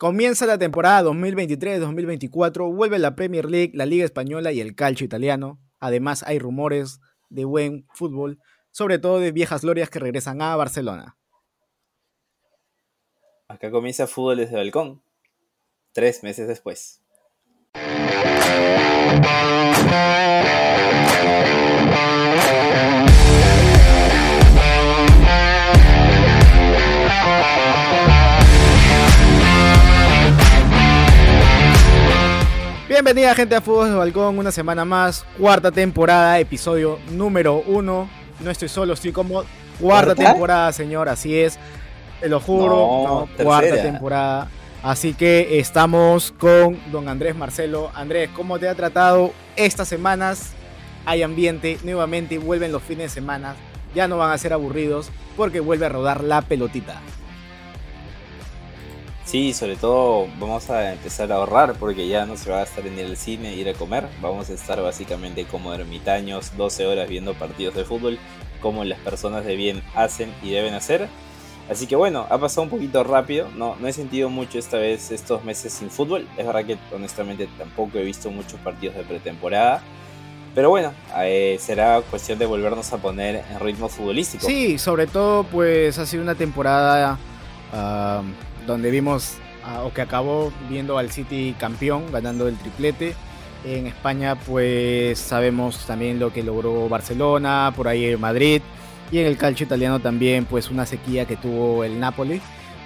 Comienza la temporada 2023-2024, vuelve la Premier League, la Liga Española y el calcio italiano. Además hay rumores de buen fútbol, sobre todo de viejas glorias que regresan a Barcelona. Acá comienza fútbol desde balcón, tres meses después. Bienvenida gente a Fútbol de Balcón, una semana más, cuarta temporada, episodio número uno. No estoy solo, estoy como cuarta temporada, señor, así es. Te lo juro, cuarta temporada. Así que estamos con don Andrés Marcelo. Andrés, ¿cómo te ha tratado estas semanas? Hay ambiente, nuevamente vuelven los fines de semana, ya no van a ser aburridos porque vuelve a rodar la pelotita. Sí, sobre todo vamos a empezar a ahorrar porque ya no se va a estar en el cine, ir a comer. Vamos a estar básicamente como ermitaños 12 horas viendo partidos de fútbol, como las personas de bien hacen y deben hacer. Así que bueno, ha pasado un poquito rápido. No, no he sentido mucho esta vez estos meses sin fútbol. Es verdad que honestamente tampoco he visto muchos partidos de pretemporada. Pero bueno, eh, será cuestión de volvernos a poner en ritmo futbolístico. Sí, sobre todo pues ha sido una temporada donde vimos, o que acabó viendo al City campeón, ganando el triplete. En España, pues sabemos también lo que logró Barcelona, por ahí Madrid. Y en el calcio italiano también, pues una sequía que tuvo el Napoli.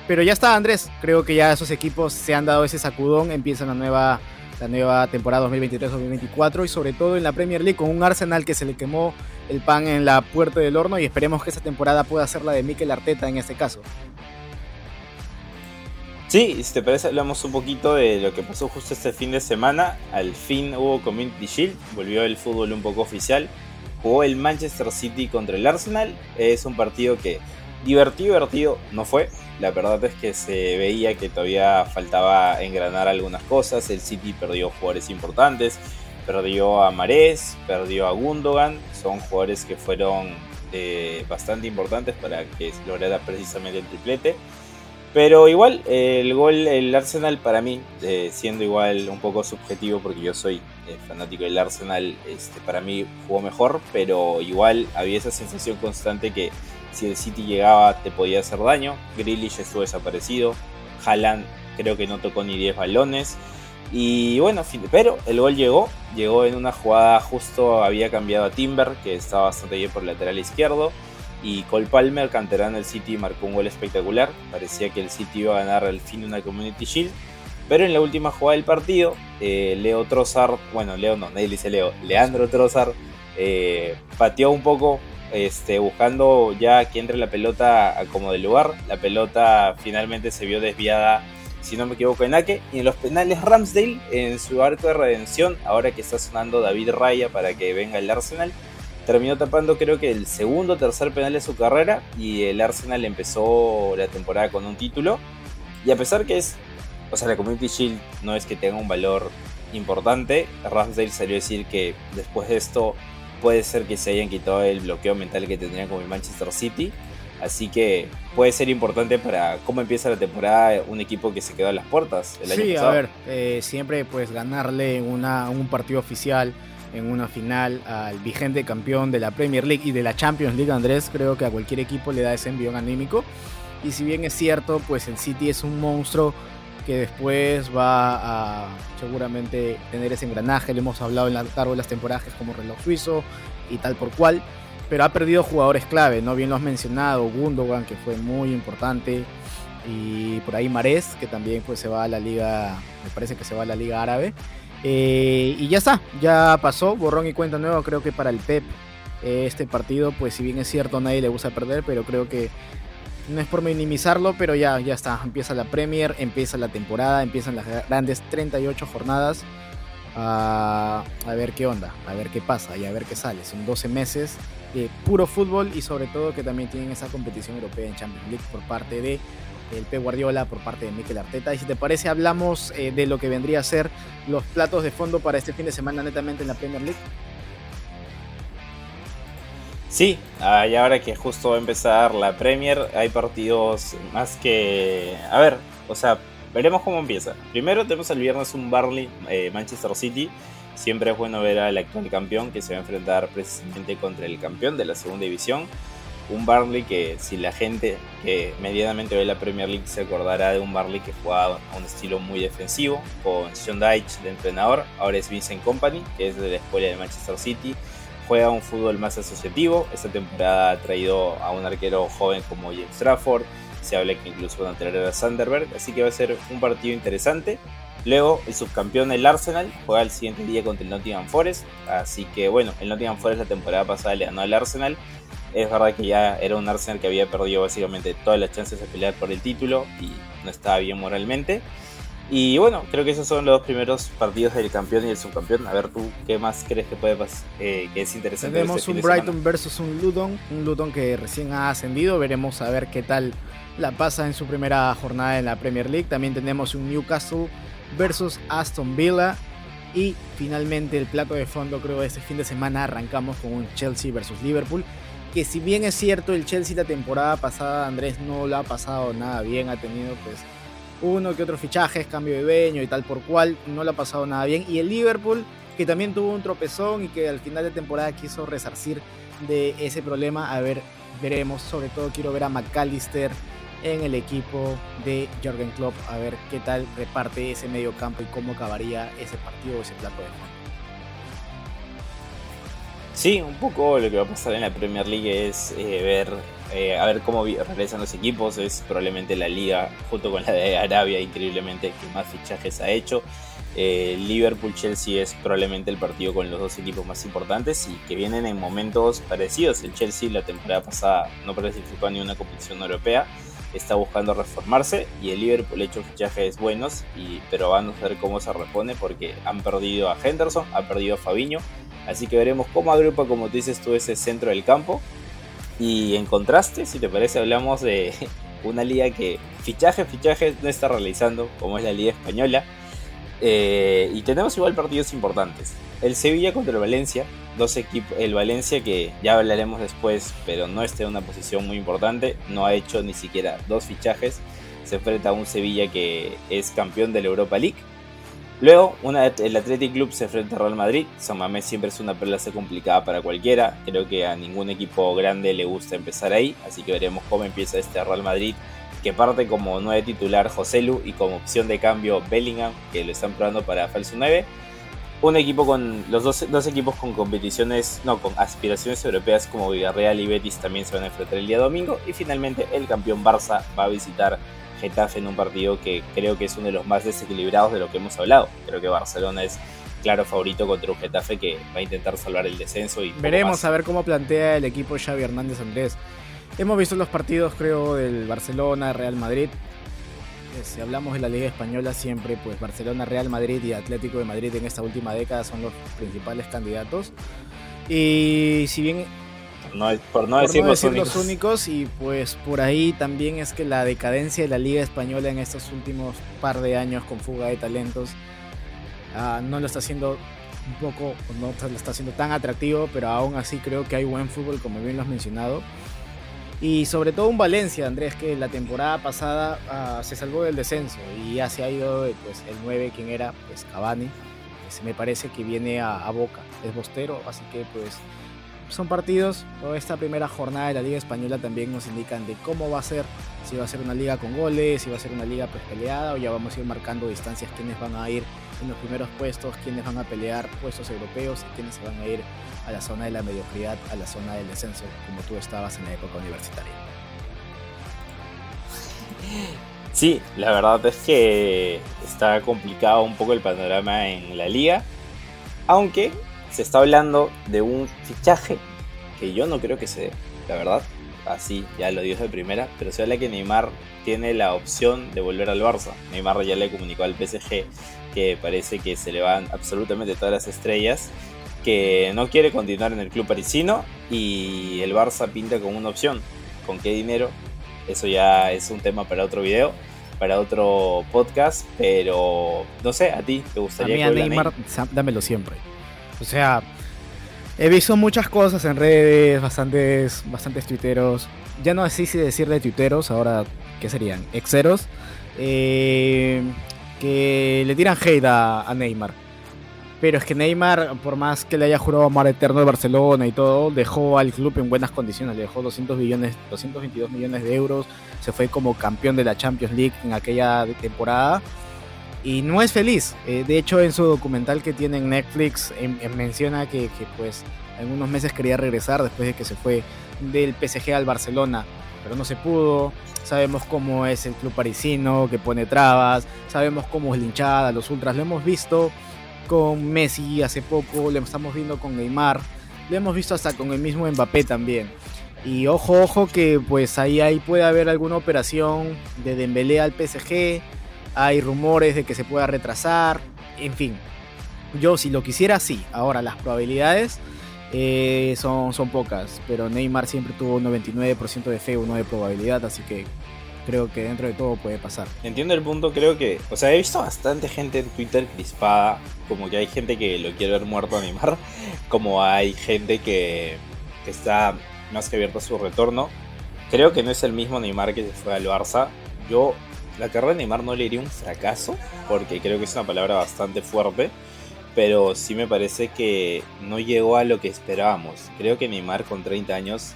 Pero ya está, Andrés. Creo que ya esos equipos se han dado ese sacudón. Empiezan la nueva, la nueva temporada 2023-2024. Y sobre todo en la Premier League con un Arsenal que se le quemó el pan en la puerta del horno. Y esperemos que esa temporada pueda ser la de Mikel Arteta en este caso. Sí, si te parece, hablamos un poquito de lo que pasó justo este fin de semana. Al fin hubo Community Shield, volvió el fútbol un poco oficial. Jugó el Manchester City contra el Arsenal. Es un partido que divertido, divertido no fue. La verdad es que se veía que todavía faltaba engranar algunas cosas. El City perdió jugadores importantes. Perdió a Marés, perdió a Gundogan. Son jugadores que fueron eh, bastante importantes para que lograra precisamente el triplete. Pero igual, el gol, el Arsenal para mí, eh, siendo igual un poco subjetivo porque yo soy eh, fanático del Arsenal, este, para mí jugó mejor, pero igual había esa sensación constante que si el City llegaba te podía hacer daño. Grealish estuvo desaparecido, Haaland creo que no tocó ni 10 balones. Y bueno, pero el gol llegó, llegó en una jugada justo, había cambiado a Timber, que estaba bastante bien por el lateral izquierdo y Cole Palmer, canterano del City, marcó un gol espectacular. Parecía que el City iba a ganar al fin una Community Shield. Pero en la última jugada del partido, eh, Leo Trossard, bueno, Leo no, nadie dice Leo, Leandro Trossard eh, pateó un poco, este, buscando ya que entre la pelota como de lugar. La pelota finalmente se vio desviada, si no me equivoco, en Ake. Y en los penales Ramsdale, en su arco de redención, ahora que está sonando David Raya para que venga el Arsenal, terminó tapando creo que el segundo o tercer penal de su carrera y el Arsenal empezó la temporada con un título. Y a pesar que es, o sea, la Community Shield no es que tenga un valor importante, Ramsdale salió a decir que después de esto puede ser que se hayan quitado el bloqueo mental que tendrían con el Manchester City. Así que puede ser importante para cómo empieza la temporada un equipo que se quedó a las puertas el sí, a ver, eh, siempre pues ganarle una, un partido oficial en una final al vigente campeón de la Premier League y de la Champions League, Andrés, creo que a cualquier equipo le da ese envión anímico. Y si bien es cierto, pues el City es un monstruo que después va a seguramente tener ese engranaje, le hemos hablado en la largo de las temporadas como reloj suizo y tal por cual, pero ha perdido jugadores clave, ¿no? Bien lo has mencionado, Gundogan, que fue muy importante, y por ahí Marés, que también pues se va a la liga, me parece que se va a la liga árabe. Eh, y ya está, ya pasó, borrón y cuenta nueva, creo que para el Pep eh, este partido, pues si bien es cierto, nadie le gusta perder, pero creo que no es por minimizarlo, pero ya, ya está, empieza la Premier, empieza la temporada, empiezan las grandes 38 jornadas. a ver qué onda, a ver qué pasa y a ver qué sale. Son 12 meses de puro fútbol y sobre todo que también tienen esa competición europea en Champions League por parte de el P. Guardiola por parte de Mikel Arteta. Y si te parece, hablamos eh, de lo que vendría a ser los platos de fondo para este fin de semana netamente en la Premier League. Sí, y ahora que justo va a empezar la Premier, hay partidos más que... A ver, o sea, veremos cómo empieza. Primero tenemos el viernes un Barley eh, Manchester City. Siempre es bueno ver al actual campeón que se va a enfrentar precisamente contra el campeón de la segunda división. Un Barley que si la gente que medianamente ve la Premier League se acordará de un Barley que jugaba a un estilo muy defensivo, con Sean Dyche de entrenador, ahora es Vincent Company, que es de la escuela de Manchester City, juega un fútbol más asociativo, esta temporada ha traído a un arquero joven como James Trafford, se habla que incluso van a a Sanderberg, así que va a ser un partido interesante. Luego, el subcampeón, el Arsenal, juega el siguiente día contra el Nottingham Forest. Así que bueno, el Nottingham Forest la temporada pasada le ganó al Arsenal. Es verdad que ya era un Arsenal que había perdido básicamente todas las chances de pelear por el título y no estaba bien moralmente. Y bueno, creo que esos son los primeros partidos del campeón y el subcampeón. A ver tú, ¿qué más crees que puede pasar? Eh, que es interesante. Tenemos este un Brighton versus un Luton, un Luton que recién ha ascendido. Veremos a ver qué tal la pasa en su primera jornada en la Premier League. También tenemos un Newcastle versus Aston Villa. Y finalmente el plato de fondo, creo, este fin de semana arrancamos con un Chelsea versus Liverpool. Que si bien es cierto, el Chelsea la temporada pasada, Andrés no lo ha pasado nada bien, ha tenido pues uno que otro fichajes, cambio de dueño y tal por cual, no lo ha pasado nada bien. Y el Liverpool, que también tuvo un tropezón y que al final de temporada quiso resarcir de ese problema, a ver, veremos, sobre todo quiero ver a McAllister en el equipo de Jorgen Klopp a ver qué tal reparte ese medio campo y cómo acabaría ese partido o ese plato de fondo. Sí, un poco lo que va a pasar en la Premier League es eh, ver eh, a ver cómo regresan los equipos. Es probablemente la liga, junto con la de Arabia, increíblemente, que más fichajes ha hecho. Eh, Liverpool-Chelsea es probablemente el partido con los dos equipos más importantes y que vienen en momentos parecidos. El Chelsea la temporada pasada no participó ni una competición europea está buscando reformarse y el Liverpool ha hecho fichajes buenos, y, pero vamos a ver cómo se repone porque han perdido a Henderson, han perdido a Fabiño, así que veremos cómo agrupa, como tú dices tú, ese centro del campo. Y en contraste, si te parece, hablamos de una liga que fichajes, fichajes no está realizando, como es la liga española. Eh, y tenemos igual partidos importantes. El Sevilla contra el Valencia, dos equipos, el Valencia que ya hablaremos después, pero no está en una posición muy importante, no ha hecho ni siquiera dos fichajes, se enfrenta a un Sevilla que es campeón de la Europa League. Luego, una, el Athletic Club se enfrenta a Real Madrid. San Mamés siempre es una perla complicada para cualquiera. Creo que a ningún equipo grande le gusta empezar ahí. Así que veremos cómo empieza este Real Madrid. Que parte como nueve titular Joselu y como opción de cambio Bellingham, que lo están probando para falso 9 un equipo con los dos, dos, equipos con competiciones, no, con aspiraciones europeas como Villarreal y Betis también se van a enfrentar el día domingo y finalmente el campeón Barça va a visitar Getafe en un partido que creo que es uno de los más desequilibrados de lo que hemos hablado. Creo que Barcelona es claro favorito contra un Getafe que va a intentar salvar el descenso y veremos a ver cómo plantea el equipo Xavi Hernández Andrés. Hemos visto los partidos creo del Barcelona, Real Madrid si hablamos de la Liga Española, siempre pues Barcelona, Real Madrid y Atlético de Madrid en esta última década son los principales candidatos. Y si bien no, por no, decir, los, únicos. y pues por ahí también es que la decadencia de la liga española en estos últimos par de años con fuga de talentos ah, no lo está haciendo un poco, no lo está haciendo tan atractivo, pero aún así creo que hay buen fútbol como bien lo has mencionado. Y sobre todo un Valencia, Andrés, que la temporada pasada ah, se salvó del descenso y ya se ha ido pues, el 9, quien era pues Cavani. se me parece que viene a, Boca, es Bostero, así que pues son partidos. Esta primera jornada de la Liga Española también nos indican de cómo va a ser, si va a ser una liga con goles, si va a ser una liga pues peleada o ya vamos a ir marcando distancias, quiénes van a ir en los primeros puestos, quiénes van a pelear puestos europeos y quiénes se van a ir a la zona de la mediocridad, a la zona del descenso, como tú estabas en la época universitaria. Sí, la verdad es que está complicado un poco el panorama en la liga, aunque se está hablando de un fichaje que yo no creo que se dé, la verdad, así ya lo dijo de primera, pero se habla que Neymar tiene la opción de volver al Barça. Neymar ya le comunicó al PSG que parece que se le van absolutamente todas las estrellas que no quiere continuar en el club parisino y el Barça pinta como una opción. ¿Con qué dinero? Eso ya es un tema para otro video, para otro podcast, pero no sé, a ti te gustaría a mí, a Neymar, dámelo siempre. O sea, he visto muchas cosas en redes, bastantes, bastantes tuiteros. Ya no sé si decir de tuiteros, ahora, ¿qué serían? Exeros eh, que le tiran hate a, Neymar. Pero es que Neymar, por más que le haya jurado amor eterno de Barcelona y todo, dejó al club en buenas condiciones. Le dejó 200 millones, 222 millones de euros. Se fue como campeón de la Champions League en aquella temporada. Y no es feliz. Eh, de hecho, en su documental que tiene en Netflix, em, em, menciona que, que, pues en unos meses quería regresar después de que se fue del PSG al Barcelona. Pero no se pudo sabemos cómo es el club parisino, que pone trabas, sabemos cómo es la hinchada, los ultras, lo hemos visto con Messi hace poco, lo estamos viendo con Neymar, lo hemos visto hasta con el mismo Mbappé también. Y ojo, ojo que pues ahí, ahí puede haber alguna operación de Dembélé al PSG, hay rumores de que se pueda retrasar, en fin. Yo si lo quisiera sí, ahora las probabilidades eh, son, son pocas, pero Neymar siempre tuvo un 99% de fe, uno de probabilidad, así que creo que dentro de todo puede pasar. Entiendo el punto, creo que, o sea, he visto bastante gente en Twitter crispada, como que hay gente que lo quiere ver muerto a Neymar, como hay gente que, está más que abierta a su retorno. Creo que no es el mismo Neymar que se fue al Barça. Yo, la carrera de Neymar no le diría un fracaso, porque creo que es una palabra bastante fuerte pero sí me parece que no llegó a lo que esperábamos. Creo que Neymar con 30 años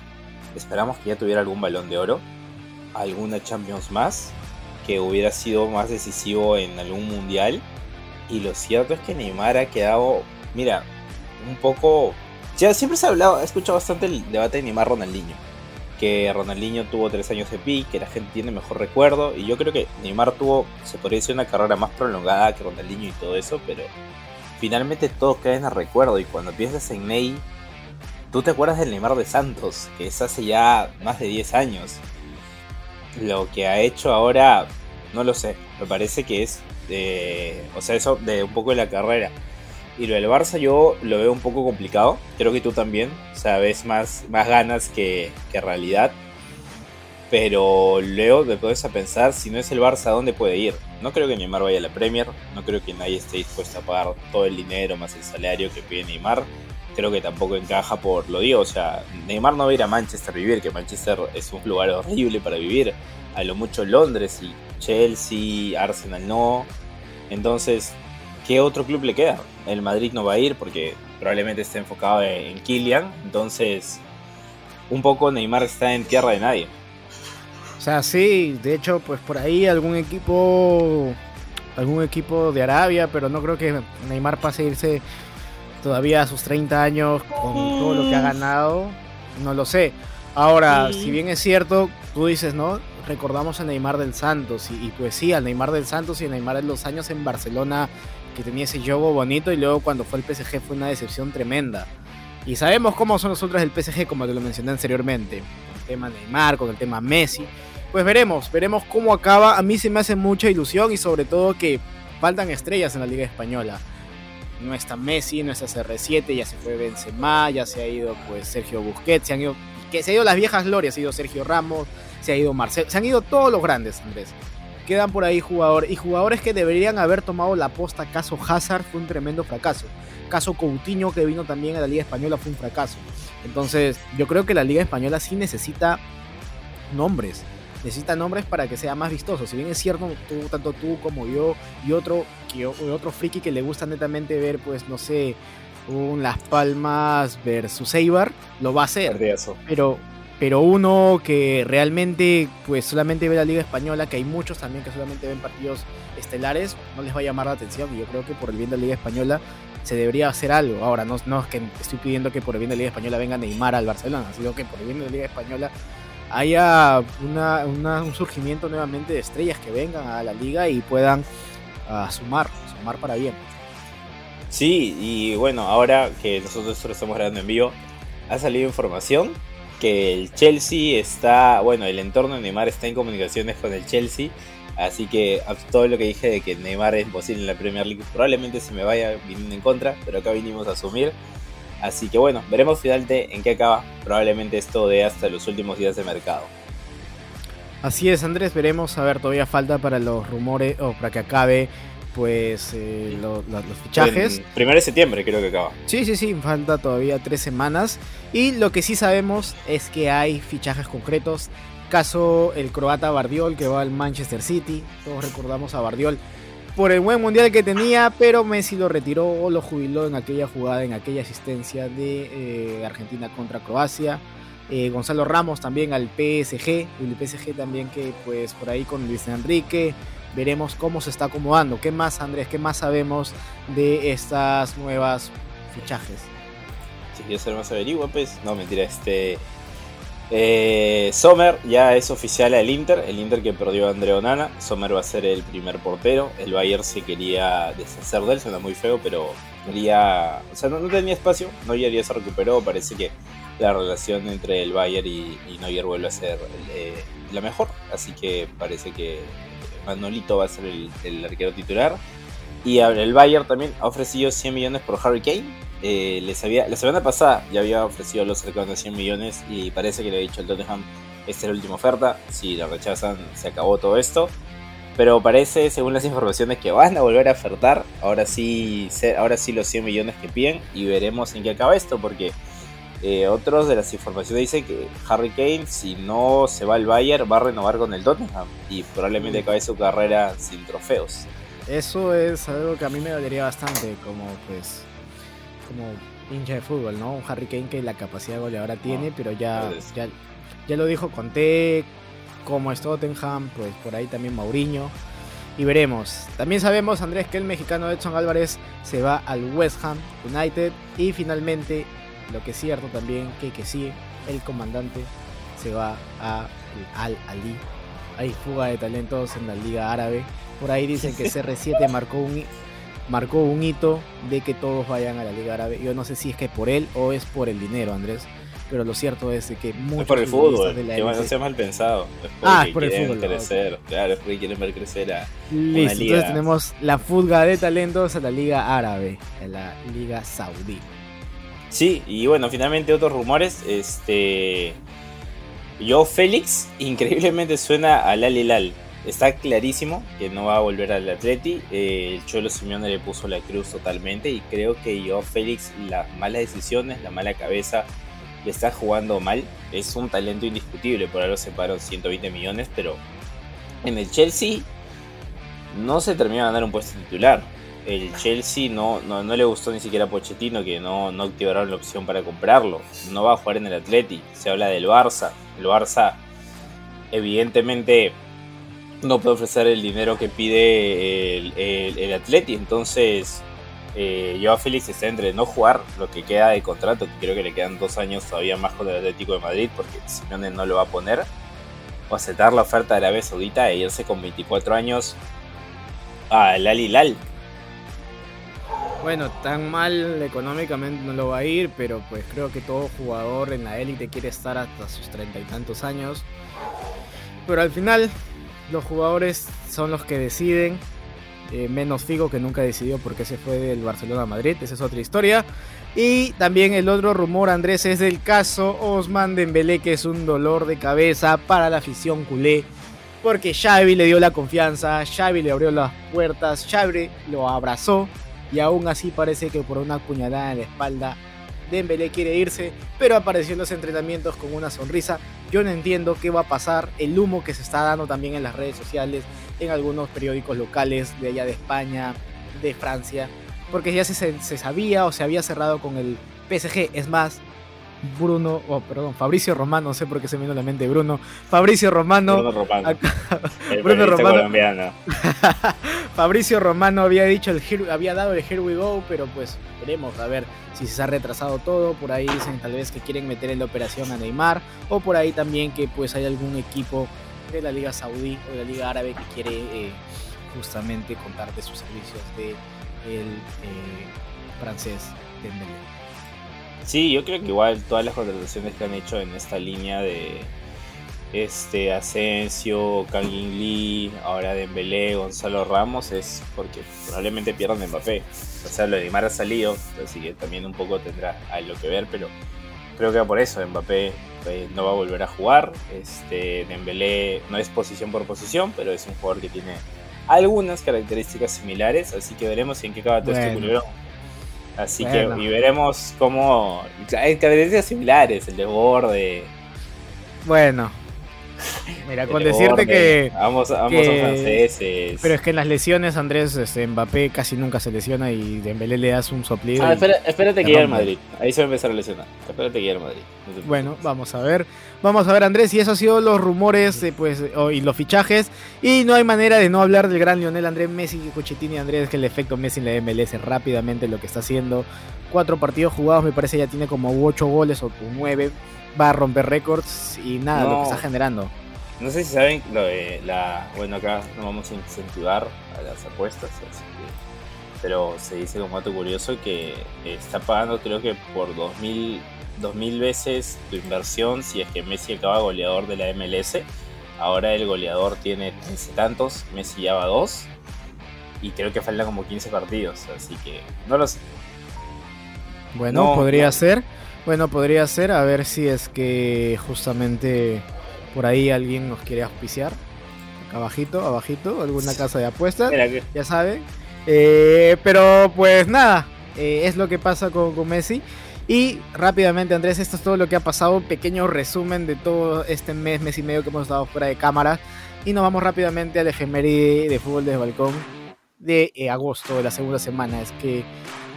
esperamos que ya tuviera algún balón de oro, alguna Champions más, que hubiera sido más decisivo en algún mundial. Y lo cierto es que Neymar ha quedado, mira, un poco... Ya siempre se ha hablado, he escuchado bastante el debate de Neymar-Ronaldinho. Que Ronaldinho tuvo tres años de pi, que la gente tiene mejor recuerdo. Y yo creo que Neymar tuvo, se podría decir, una carrera más prolongada que Ronaldinho y todo eso, pero finalmente todo queda en el recuerdo y cuando piensas en Ney, tú te acuerdas del Neymar de Santos, que es hace ya más de 10 años. Lo que ha hecho ahora, no lo sé, me parece que es, o sea, eso de un poco de la carrera. Y lo del Barça yo lo veo un poco complicado, creo que tú también, o sea, ves más, más ganas que, que realidad. Pero luego me puedes a pensar, si no es el Barça, ¿a dónde puede ir? No creo que Neymar vaya a la Premier, no creo que nadie esté dispuesto a pagar todo el dinero más el salario que pide Neymar. Creo que tampoco encaja por, lo digo, o sea, Neymar no va a ir a Manchester a vivir, que Manchester es un lugar horrible para vivir. A lo mucho Londres y Chelsea, Arsenal no. Entonces, ¿qué otro club le queda? El Madrid no va a ir porque probablemente esté enfocado en Kylian. Entonces, un poco Neymar está en tierra de nadie. O sea, sí, de hecho, pues por ahí algún equipo, algún equipo de Arabia, pero no creo que Neymar pase a irse todavía a sus 30 años con todo lo que ha ganado, no lo sé. Ahora, si bien es cierto, tú dices, ¿no? Recordamos a Neymar del Santos, y, pues sí, al Neymar del Santos y a Neymar de los años en Barcelona, que tenía ese juego bonito, y luego cuando fue el PSG fue una decepción tremenda. Y sabemos cómo son los otros del PSG, como te lo mencioné anteriormente. Con el tema Neymar, con el tema Messi pues veremos, veremos cómo acaba. A mí se me hace mucha ilusión y sobre todo que faltan estrellas en la Liga Española. No está Messi, no está CR7, ya se fue Benzema, ya se ha ido pues Sergio Busquets, se han ido, que se han ido las viejas glorias, se ha ido Sergio Ramos, se ha ido Marcel, se han ido todos los grandes, Andrés. Quedan por ahí jugadores y jugadores que deberían haber tomado la posta. Caso Hazard fue un tremendo fracaso. Caso Coutinho que vino también a la Liga Española fue un fracaso. Entonces, yo creo que la Liga Española sí necesita nombres necesita nombres para que sea más vistoso. Si bien es cierto, tú, tanto tú como yo y otro, que, otro friki que le gusta netamente ver, pues, no sé, un Las Palmas versus Eibar, lo va a hacer. Pero, pero uno que realmente, pues, solamente ve la Liga Española, que hay muchos también que solamente ven partidos estelares, no les va a llamar la atención. Y yo creo que por el bien de la Liga Española se debería hacer algo. Ahora, no, no es que estoy pidiendo que por el bien de la Liga Española venga Neymar al Barcelona, sino que por el bien de la Liga Española haya un surgimiento nuevamente de estrellas que vengan a la liga y puedan uh, sumar, sumar para bien. Sí, y bueno, ahora que nosotros estamos grabando en vivo, ha salido información que el Chelsea está, bueno, el entorno de Neymar está en comunicaciones con el Chelsea, así que todo lo que dije de que Neymar es imposible en la Premier League probablemente se me vaya viniendo en contra, pero acá vinimos a asumir Así que bueno, veremos finalmente en qué acaba. Probablemente esto de hasta los últimos días de mercado. Así es, Andrés, veremos. A ver, todavía falta para los rumores o para que acabe pues eh, los fichajes. primero de septiembre creo que acaba. Sí, sí, sí, falta todavía tres semanas. Y lo que sí sabemos es que hay fichajes concretos Caso el croata Bardiol que va al Manchester City. Todos recordamos a Bardiol por el buen mundial que tenía, pero Messi lo retiró o lo jubiló en aquella jugada, en aquella asistencia de eh, Argentina contra Croacia. Eh, Gonzalo Ramos también al PSG, el PSG también que pues por ahí con Luis Enrique, veremos cómo se está acomodando. ¿Qué más Andrés, qué más sabemos de estas nuevas fichajes? Si quieres ser más averigua, pues no mentira, este eh, Sommer ya es oficial al Inter, el Inter que perdió a Andrea Onana. Sommer va a ser el primer portero. El Bayern se quería deshacer de él, suena muy feo, pero quería. O sea, no, tenía espacio. Neuer ya se recuperó. Parece que la relación entre el Bayern y, y Neuer vuelve a ser eh, la mejor. Así que parece que Manolito va a ser el, el arquero titular. Y el Bayern también ha ofrecido 100 millones por Harry Kane eh, les había, la semana pasada ya había ofrecido los de 100 millones y parece que le ha dicho al Tottenham, esta es la última oferta, si la rechazan se acabó todo esto. Pero parece, según las informaciones, que van a volver a ofertar. Ahora sí, ahora sí los 100 millones que piden. Y veremos en qué acaba esto. Porque eh, otros de las informaciones dicen que Harry Kane, si no se va al Bayern, va a renovar con el Tottenham. Y probablemente acabe su carrera sin trofeos. Eso es algo que a mí me dolería bastante. Como pues como hincha de fútbol, ¿no? Un Harry Kane que la capacidad goleadora tiene, pero ya, ya, ya lo dijo Conte, como es Tottenham, pues por ahí también Mauriño. Y veremos. También sabemos, Andrés, que el mexicano Edson Álvarez se va al West Ham United. Y finalmente, lo que es cierto también, que, que sí, el comandante se va a Al Ali. Hay fuga de talentos en la Liga Árabe. Por ahí dicen que CR7 marcó un marcó un hito de que todos vayan a la Liga Árabe. Yo no sé si es que por él o es por el dinero, Andrés. Pero lo cierto es que muchos. Es por el fútbol, de la que no sea mal pensado. Es ah, es por el fútbol. Crecer, Claro, es porque quieren ver crecer a. Listo, liga. entonces tenemos la fuga de talentos a la Liga Árabe, a la Liga Saudí. Sí, y bueno, finalmente otros rumores. Este. Yo, Félix, increíblemente suena al Al Hilal está clarísimo que no va a volver al Atleti. Eh, el Cholo Simeone le puso la cruz totalmente y creo que yo, Félix, las malas decisiones, la mala cabeza, le está jugando mal. Es un talento indiscutible, por algo se pagaron 120 millones, pero en el Chelsea no se terminó de ganar un puesto titular. El Chelsea no, no, le gustó ni siquiera a Pochettino, que no, no activaron la opción para comprarlo. No va a jugar en el Atleti. Se habla del Barça. El Barça, evidentemente, no puede ofrecer el dinero que pide el, el, Atleti. Entonces, eh, yo a Félix está entre no jugar lo que queda de contrato, que creo que le quedan dos años todavía más con el Atlético de Madrid, porque Simeone no lo va a poner, o aceptar la oferta de Arabia Saudita e irse con 24 años al Al Hilal. Bueno, tan mal económicamente no lo va a ir, pero pues creo que todo jugador en la élite quiere estar hasta sus treinta y tantos años. Pero al final los jugadores son los que deciden. Eh, menos Figo que nunca decidió porque se fue del Barcelona a Madrid. Esa es otra historia. Y también el otro rumor, Andrés, es del caso Osman Dembélé, que es un dolor de cabeza para la afición culé. Porque Xavi le dio la confianza, Xavi le abrió las puertas, Xavi lo abrazó y aún así parece que por una puñalada en la espalda Dembélé quiere irse, pero apareció en los entrenamientos con una sonrisa. Yo no entiendo qué va a pasar, el humo que se está dando también en las redes sociales, en algunos periódicos locales de allá de España, de Francia, porque ya se, se sabía o se había cerrado con el PSG. Es más, Bruno, oh, perdón, Fabricio Romano, no sé por qué se me vino a la mente Bruno. Fabricio Romano. Bruno Romano. Bruno Romano. Fabricio Romano había dicho el había dado el Here We Go, pero pues veremos a ver si se ha retrasado todo. Por ahí dicen tal vez que quieren meter en la operación a Neymar, o por ahí también que pues hay algún equipo de la Liga Saudí o de la Liga Árabe que quiere eh, justamente contar de sus servicios de el eh, francés Dembélé. Sí, yo creo que igual todas las contrataciones que han hecho en esta línea de este Asensio, Kangin Lee, ahora Dembélé, Gonzalo Ramos es porque probablemente pierdan Mbappé. O sea, lo de Neymar ha salido, así que también un poco tendrá algo que ver, pero creo que por eso Mbappé eh, no va a volver a jugar. Este Dembélé no es posición por posición, pero es un jugador que tiene algunas características similares, así que veremos en qué acaba todo este Así que y veremos cómo. Hay características similares, el de borde. Bueno. Mira, con decirte que. Vamos, vamos a franceses. Pero es que en las lesiones, Andrés, este, Mbappé casi nunca se lesiona y Dembélé le das un soplido. Ah, espérate que llegue el Madrid. Ahí se va a empezar a lesionar. Espérate que llegue el Madrid. bueno, vamos a ver. Vamos a ver, Andrés, y eso ha sido los rumores pues, y los fichajes. Y no hay manera de no hablar del gran Lionel Andrés Messi, Cochettini Andrés, que el efecto Messi en la MLS rápidamente lo que está haciendo. Cuatro partidos jugados, me parece ya tiene como ocho goles o nueve. Va a romper récords y nada, lo que está generando. No sé si saben lo de la. Bueno, acá no vamos a incentivar a las apuestas, pero se dice como dato curioso que está pagando, creo que por 2000 2.000 veces tu inversión si es que Messi acaba goleador de la MLS. Ahora el goleador tiene 13 tantos, Messi ya va 2. Y creo que faltan como 15 partidos, así que no lo sé. Bueno, podría ser. Bueno, podría ser. A ver si es que justamente por ahí alguien nos quiere auspiciar. Acá abajito, abajito, alguna casa de apuestas. Ya saben. Eh, pero pues nada, eh, es lo que pasa con, con Messi. Y rápidamente, Andrés, esto es todo lo que ha pasado. Un pequeño resumen de todo este mes, mes y medio que hemos estado fuera de cámara. Y nos vamos rápidamente al efeméride de fútbol de balcón de eh, agosto, de la segunda semana. Es que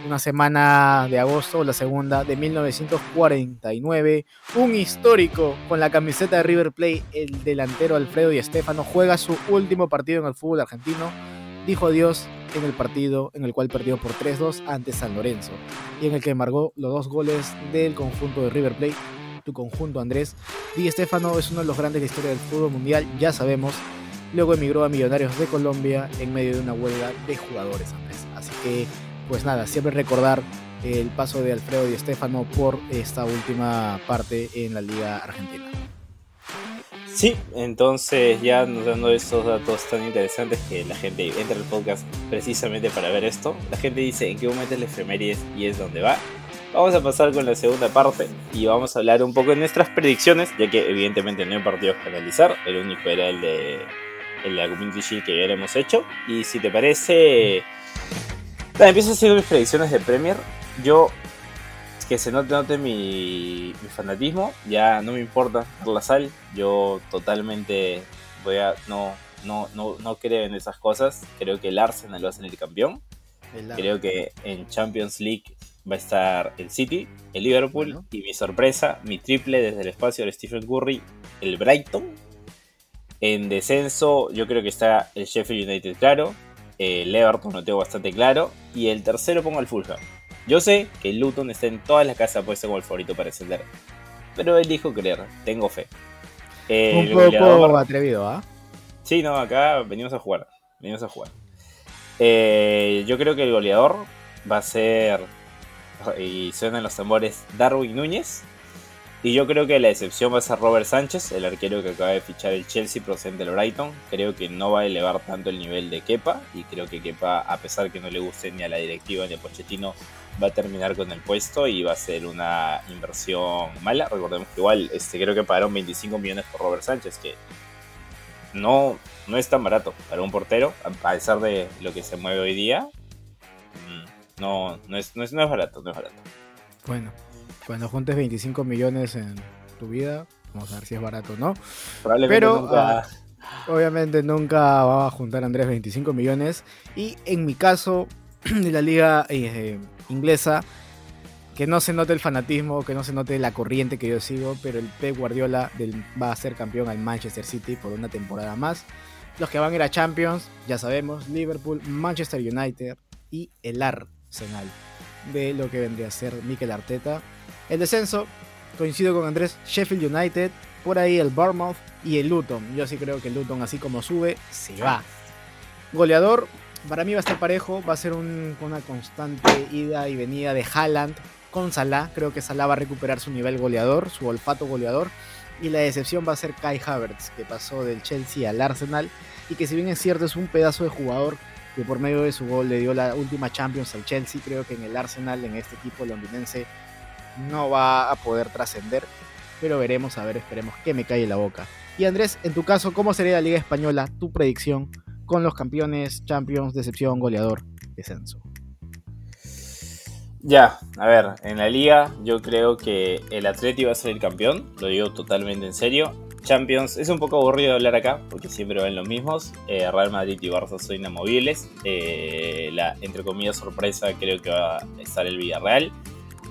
una semana de agosto, la segunda de 1949. Un histórico con la camiseta de River Plate, el delantero Alfredo Di Stéfano, juega su último partido en el fútbol argentino. Dijo adiós en el partido en el cual perdió por 3-2 ante San Lorenzo y en el que embargó los dos goles del conjunto de River Plate. Tu conjunto, Andrés. Di Stefano es uno de los grandes de la historia del fútbol mundial, ya sabemos. Luego emigró a Millonarios de Colombia en medio de una huelga de jugadores, Andrés. Así que, pues nada, siempre recordar el paso de Alfredo Di Stefano por esta última parte en la Liga Argentina. Sí, entonces ya nos dando estos datos tan interesantes que la gente entra al podcast precisamente para ver esto. La gente dice en qué momento es la efemérides y es donde va. Vamos a pasar con la segunda parte y vamos a hablar un poco de nuestras predicciones, ya que evidentemente no hay partidos que analizar, el único era el de, el de la Community Shield que ya hemos hecho. Y si te parece, empiezo haciendo mis predicciones de Premier. Yo que se note, note mi, fanatismo, ya no me importa la sal, yo totalmente voy a, no, no, no, no creo en esas cosas, creo que el Arsenal va a ser el campeón, creo que en Champions League va a estar el City, el Liverpool y mi sorpresa, mi triple desde el espacio de Stephen Curry, el Brighton. En descenso yo creo que está el Sheffield United claro, el Everton lo tengo bastante claro y el tercero pongo al Fulham. Yo sé que el Luton está en todas las casas puesto como el favorito para ascender. Pero él dijo creer, tengo fe. Un poco atrevido, ¿ah? Sí, no, acá venimos a jugar. Venimos a jugar. Eh, yo creo que el goleador va a ser. Y suenan los tambores Darwin Núñez. Y yo creo que la excepción va a ser Robert Sánchez, el arquero que acaba de fichar el Chelsea procedente del Brighton. Creo que no va a elevar tanto el nivel de Kepa. Y creo que Kepa, a pesar que no le guste ni a la directiva ni a Pochettino, va a terminar con el puesto y va a ser una inversión mala. Recordemos que igual este, creo que pagaron 25 millones por Robert Sánchez, que no, no es tan barato para un portero, a pesar de lo que se mueve hoy día. Mm, no, no, es, no, es, no es barato, no es barato. Bueno, cuando juntes 25 millones en tu vida, vamos a ver si es barato o no. Probablemente Pero, ah, obviamente nunca va a juntar Andrés 25 millones. Y en mi caso, de la liga eh, inglesa, que no se note el fanatismo, que no se note la corriente que yo sigo, pero el Pep Guardiola va a ser campeón al Manchester City por una temporada más. Los que van a ir a Champions, ya sabemos, Liverpool, Manchester United y el Arsenal, de lo que vendría a ser Mikel Arteta. El descenso, coincido con Andrés, Sheffield United, por ahí el Bournemouth y el Luton. Yo sí creo que el Luton, así como sube, se va. Goleador, para mí va a estar parejo, va a ser una constante ida y venida de Haaland con Salah. Creo que Salah va a recuperar su nivel goleador, su olfato goleador. Y la decepción va a ser Kai Havertz, que pasó del Chelsea al Arsenal. Y que si bien es cierto es un pedazo de jugador que por medio de su gol le dio la última Champions al Chelsea, creo que en el Arsenal, en este equipo londinense, no va a poder trascender. Pero veremos, a ver, esperemos que me calle la boca. Y Andrés, en tu caso, ¿cómo sería la Liga Española? Tu predicción con los campeones, champions, decepción, goleador, descenso. Ya, a ver, en la liga yo creo que el Atleti va a ser el campeón, lo digo totalmente en serio. Champions, es un poco aburrido hablar acá porque siempre ven los mismos. Eh, Real Madrid y Barça son inamovibles. Eh, la, entre comillas, sorpresa creo que va a estar el Villarreal.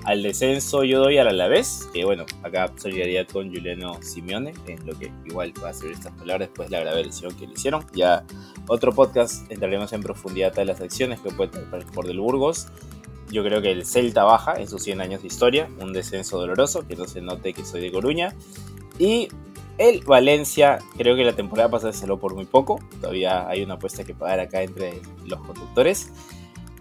Al descenso yo doy al Alavés, que bueno, acá solidaridad con Juliano Simeone, es lo que igual va a servir estas palabras después de la grave lesión que le hicieron. Ya otro podcast entraremos en profundidad a las acciones que puede tener por del Burgos. Yo creo que el Celta baja en sus 100 años de historia, un descenso doloroso, que no se note que soy de Coruña. Y el Valencia, creo que la temporada pasada se lo por muy poco, todavía hay una apuesta que pagar acá entre los conductores.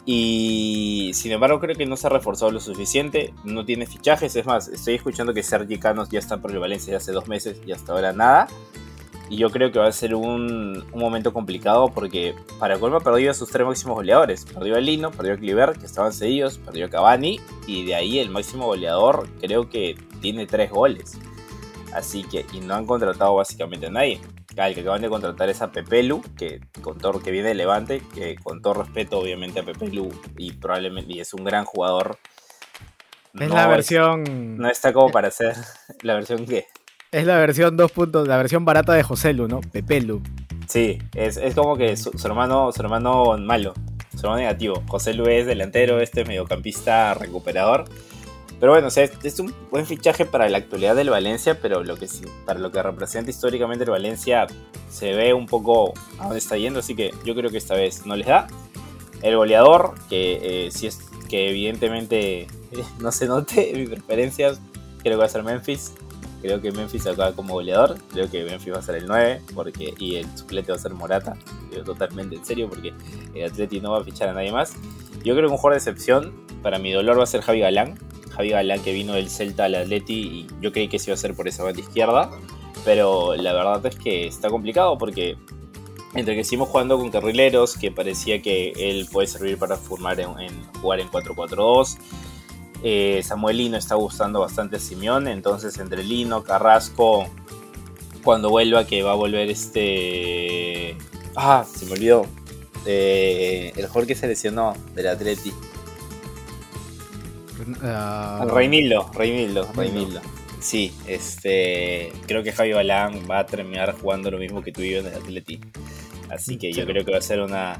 Y sin embargo creo que no se ha reforzado lo suficiente, no tiene fichajes, es más, estoy escuchando que Sergi Canos ya está por el Valencia hace dos meses y hasta ahora nada. Y yo creo que va a ser un, momento complicado porque para Colma perdió a sus tres máximos goleadores. Perdió a Lino, perdió a Cliver, que estaban cedidos, perdió a Cavani. Y de ahí el máximo goleador creo que tiene tres goles. Así que, y no han contratado básicamente a nadie. El que acaban de contratar es a Pepelu, que con todo que viene de Levante, que con todo respeto obviamente a Pepelu y probablemente y es un gran jugador. Es la versión. no está como para hacer la versión que es la versión 2 puntos, la versión barata de José Lu, ¿no? Pepe Lu. Sí, es, como que su, hermano, su hermano malo, su hermano negativo. José Lu es delantero, este mediocampista recuperador. Pero bueno, o sea, es, un buen fichaje para la actualidad del Valencia, pero para lo que representa históricamente el Valencia se ve un poco a dónde está yendo, así que yo creo que esta vez no les da. El goleador, que eh, si es que evidentemente no se note mi preferencia, creo que va a ser Memphis. Creo que Memphis acaba como goleador. Creo que Memphis va a ser el 9 porque, y el suplete va a ser Morata. totalmente en serio porque el Atleti no va a fichar a nadie más. Yo creo que un jugador de excepción, para mi dolor, va a ser Javi Galán. Javi Galán que vino del Celta al Atleti y yo creí que se iba a hacer por esa banda izquierda. Pero la verdad es que está complicado porque entre que seguimos jugando con carrileros, que parecía que él puede servir para formar en jugar en 4-4-2 eh, Samuel Lino está gustando bastante a Simeón, entonces entre Lino, Carrasco, cuando vuelva, que va a volver este. Ah, se me olvidó. Eh, el jugador que se lesionó del Atleti. Uh, Reinildo, Reinildo, Reinildo. Sí, este, creo que Javi Balán va a terminar jugando lo mismo que yo en el Atleti. Así que yo creo que va a ser una.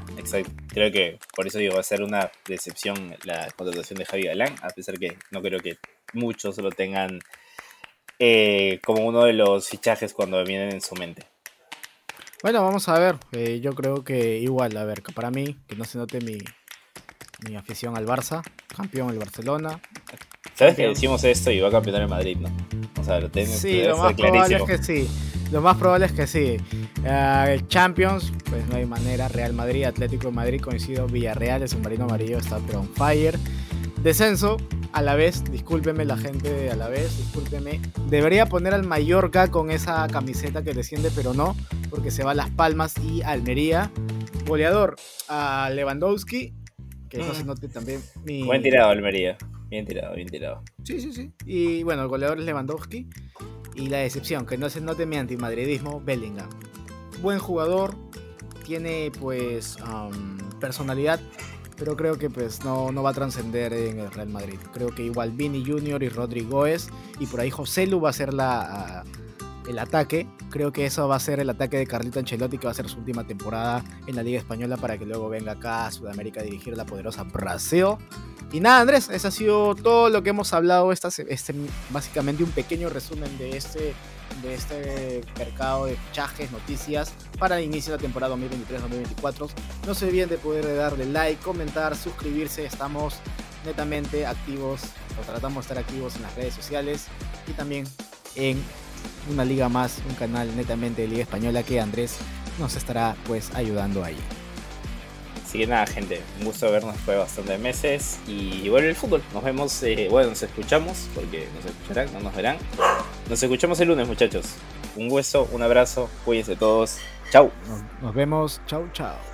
Creo que por eso digo, va a ser una decepción la contratación de Javi Galán, a pesar que no creo que muchos lo tengan eh, como uno de los fichajes cuando vienen en su mente. Bueno, vamos a ver. Eh, yo creo que igual, a ver, para mí, que no se note mi, mi afición al Barça, campeón el Barcelona. ¿Sabes que decimos esto y va a campeonar el Madrid, no? O sea, lo tengo Sí, lo más probable es que sí. Lo más probable es que sí. Uh, Champions, pues no hay manera. Real Madrid, Atlético de Madrid, coincido. Villarreal, el submarino amarillo está on fire. Descenso, a la vez, discúlpeme la gente de a la vez, discúlpeme. Debería poner al Mallorca con esa camiseta que desciende, pero no, porque se va a Las Palmas y Almería. Goleador a Lewandowski, que no se mm. note también. Mi... Buen tirado, Almería. Bien tirado, bien tirado. Sí, sí, sí. Y bueno, el goleador es Lewandowski. Y la decepción, que no se note mi antimadridismo, Bellingham. Buen jugador, tiene pues personalidad, pero creo que pues no, no va a trascender en el Real Madrid. Creo que igual Vini Junior y Rodrigo es, y por ahí José Lu va a ser la, el ataque. Creo que eso va a ser el ataque de Carlito Ancelotti, que va a ser su última temporada en la Liga Española para que luego venga acá a Sudamérica a dirigir la poderosa Brasil. Y nada, Andrés, eso ha sido todo lo que hemos hablado. Esta, este, básicamente un pequeño resumen de este, de este mercado de fichajes, noticias para el inicio de la temporada 2023-2024. No se olviden de poder darle like, comentar, suscribirse. Estamos netamente activos, o tratamos de estar activos en las redes sociales y también en una liga más, un canal netamente de Liga Española que Andrés nos estará pues ayudando ahí. Así que nada, gente, un gusto vernos después de bastantes meses y vuelve el fútbol. Nos vemos, eh, bueno, nos escuchamos, porque nos escucharán, no nos verán. Nos escuchamos el lunes, muchachos. Un hueso, un abrazo, cuídense todos. Chau. nos vemos, chau, chau.